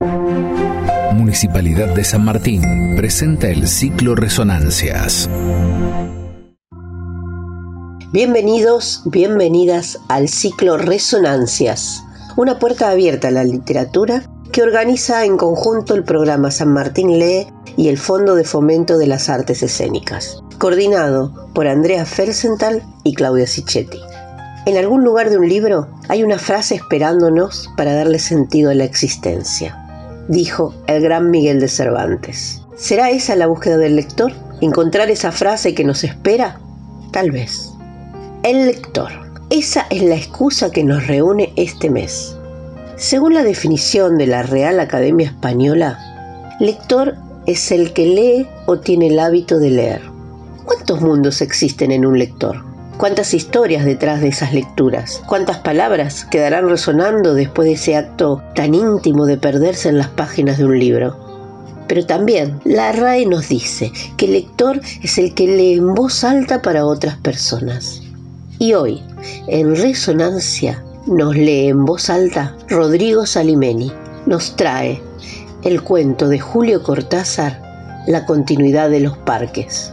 Municipalidad de San Martín presenta el ciclo Resonancias. Bienvenidos, bienvenidas al ciclo Resonancias, una puerta abierta a la literatura que organiza en conjunto el programa San Martín Lee y el Fondo de Fomento de las Artes Escénicas, coordinado por Andrea Felsenthal y Claudia Sicchetti. En algún lugar de un libro hay una frase esperándonos para darle sentido a la existencia dijo el gran Miguel de Cervantes. ¿Será esa la búsqueda del lector? ¿Encontrar esa frase que nos espera? Tal vez. El lector. Esa es la excusa que nos reúne este mes. Según la definición de la Real Academia Española, lector es el que lee o tiene el hábito de leer. ¿Cuántos mundos existen en un lector? ¿Cuántas historias detrás de esas lecturas? ¿Cuántas palabras quedarán resonando después de ese acto tan íntimo de perderse en las páginas de un libro? Pero también la RAE nos dice que el lector es el que lee en voz alta para otras personas. Y hoy, en Resonancia, nos lee en voz alta Rodrigo Salimeni. Nos trae el cuento de Julio Cortázar, La continuidad de los parques.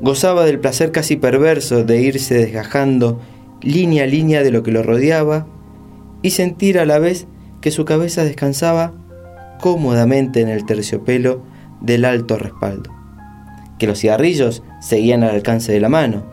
Gozaba del placer casi perverso de irse desgajando línea a línea de lo que lo rodeaba y sentir a la vez que su cabeza descansaba cómodamente en el terciopelo del alto respaldo, que los cigarrillos seguían al alcance de la mano,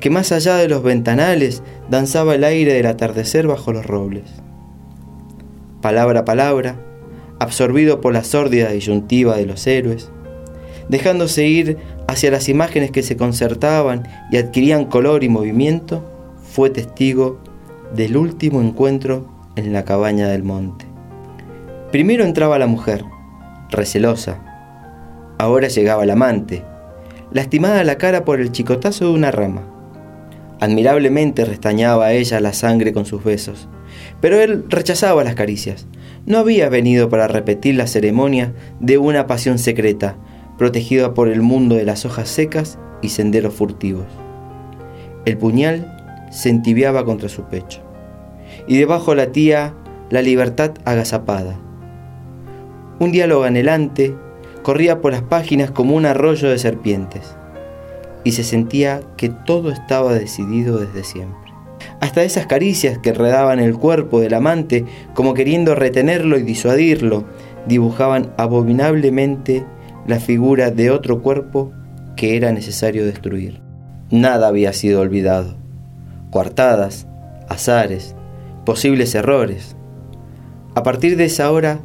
que más allá de los ventanales danzaba el aire del atardecer bajo los robles. Palabra a palabra, absorbido por la sórdida disyuntiva de los héroes, dejándose ir hacia las imágenes que se concertaban y adquirían color y movimiento, fue testigo del último encuentro en la cabaña del monte. Primero entraba la mujer, recelosa. Ahora llegaba el amante, lastimada la cara por el chicotazo de una rama. Admirablemente restañaba ella la sangre con sus besos, pero él rechazaba las caricias. No había venido para repetir la ceremonia de una pasión secreta, protegida por el mundo de las hojas secas y senderos furtivos. El puñal se entibiaba contra su pecho, y debajo latía la libertad agazapada. Un diálogo anhelante corría por las páginas como un arroyo de serpientes, y se sentía que todo estaba decidido desde siempre. Hasta esas caricias que redaban el cuerpo del amante como queriendo retenerlo y disuadirlo, dibujaban abominablemente la figura de otro cuerpo que era necesario destruir. Nada había sido olvidado. Coartadas, azares, posibles errores. A partir de esa hora,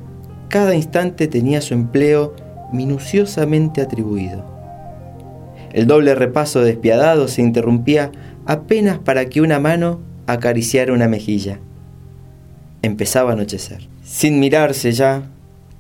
cada instante tenía su empleo minuciosamente atribuido. El doble repaso despiadado se interrumpía apenas para que una mano acariciara una mejilla. Empezaba a anochecer. Sin mirarse ya,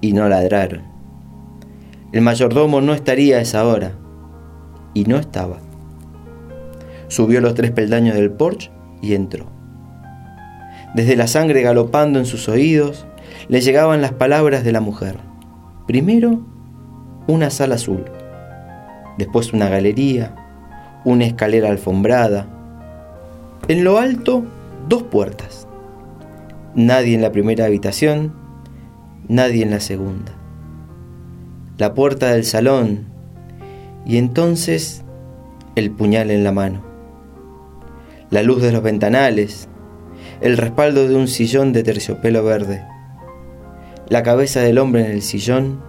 y no ladraron. El mayordomo no estaría a esa hora, y no estaba. Subió los tres peldaños del porche y entró. Desde la sangre galopando en sus oídos, le llegaban las palabras de la mujer. Primero, una sala azul, después una galería, una escalera alfombrada. En lo alto, dos puertas. Nadie en la primera habitación, nadie en la segunda. La puerta del salón y entonces el puñal en la mano. La luz de los ventanales, el respaldo de un sillón de terciopelo verde, la cabeza del hombre en el sillón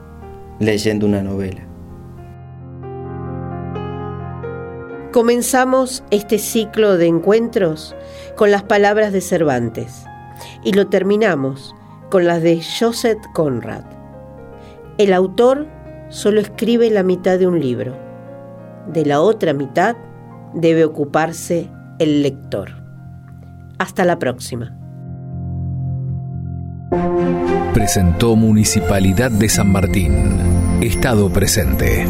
leyendo una novela. Comenzamos este ciclo de encuentros con las palabras de Cervantes y lo terminamos con las de Joseph Conrad. El autor solo escribe la mitad de un libro. De la otra mitad debe ocuparse el lector. Hasta la próxima. Presentó Municipalidad de San Martín. Estado presente.